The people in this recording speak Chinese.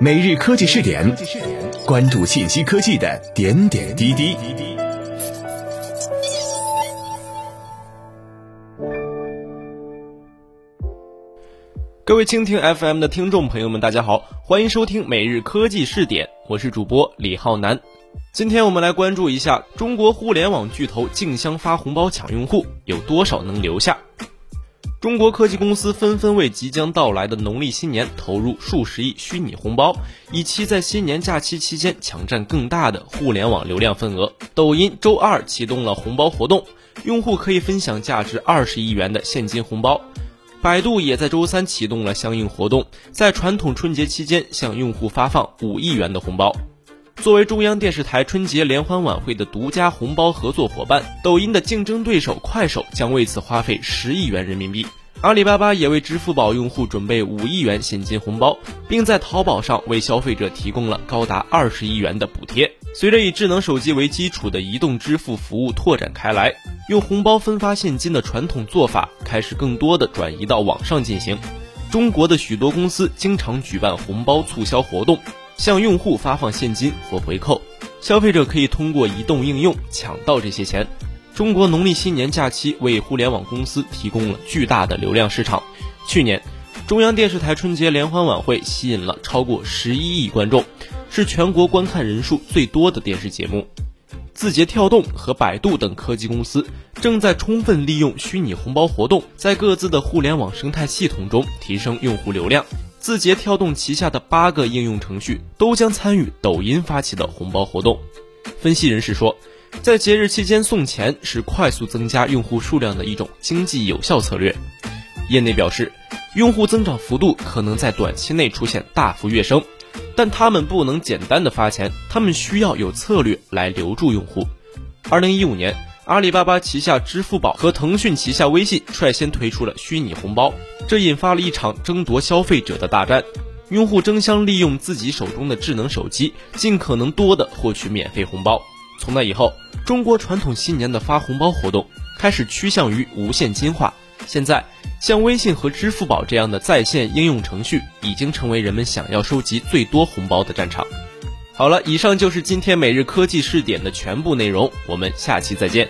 每日科技试点，关注信息科技的点点滴滴。各位蜻蜓 FM 的听众朋友们，大家好，欢迎收听每日科技试点，我是主播李浩南。今天我们来关注一下中国互联网巨头竞相发红包抢用户，有多少能留下？中国科技公司纷纷为即将到来的农历新年投入数十亿虚拟红包，以期在新年假期期间抢占更大的互联网流量份额。抖音周二启动了红包活动，用户可以分享价值二十亿元的现金红包。百度也在周三启动了相应活动，在传统春节期间向用户发放五亿元的红包。作为中央电视台春节联欢晚会的独家红包合作伙伴，抖音的竞争对手快手将为此花费十亿元人民币。阿里巴巴也为支付宝用户准备五亿元现金红包，并在淘宝上为消费者提供了高达二十亿元的补贴。随着以智能手机为基础的移动支付服务拓展开来，用红包分发现金的传统做法开始更多的转移到网上进行。中国的许多公司经常举办红包促销活动。向用户发放现金或回扣，消费者可以通过移动应用抢到这些钱。中国农历新年假期为互联网公司提供了巨大的流量市场。去年，中央电视台春节联欢晚会吸引了超过十一亿观众，是全国观看人数最多的电视节目。字节跳动和百度等科技公司正在充分利用虚拟红包活动，在各自的互联网生态系统中提升用户流量。字节跳动旗下的八个应用程序都将参与抖音发起的红包活动。分析人士说，在节日期间送钱是快速增加用户数量的一种经济有效策略。业内表示，用户增长幅度可能在短期内出现大幅跃升，但他们不能简单的发钱，他们需要有策略来留住用户。二零一五年。阿里巴巴旗下支付宝和腾讯旗下微信率先推出了虚拟红包，这引发了一场争夺消费者的大战。用户争相利用自己手中的智能手机，尽可能多的获取免费红包。从那以后，中国传统新年的发红包活动开始趋向于无现金化。现在，像微信和支付宝这样的在线应用程序，已经成为人们想要收集最多红包的战场。好了，以上就是今天每日科技试点的全部内容，我们下期再见。